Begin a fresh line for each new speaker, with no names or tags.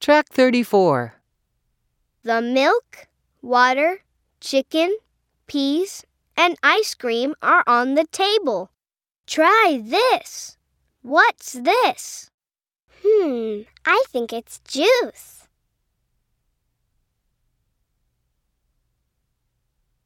Track 34.
The milk, water, chicken, peas, and ice cream are on the table. Try this. What's this?
Hmm, I think it's juice.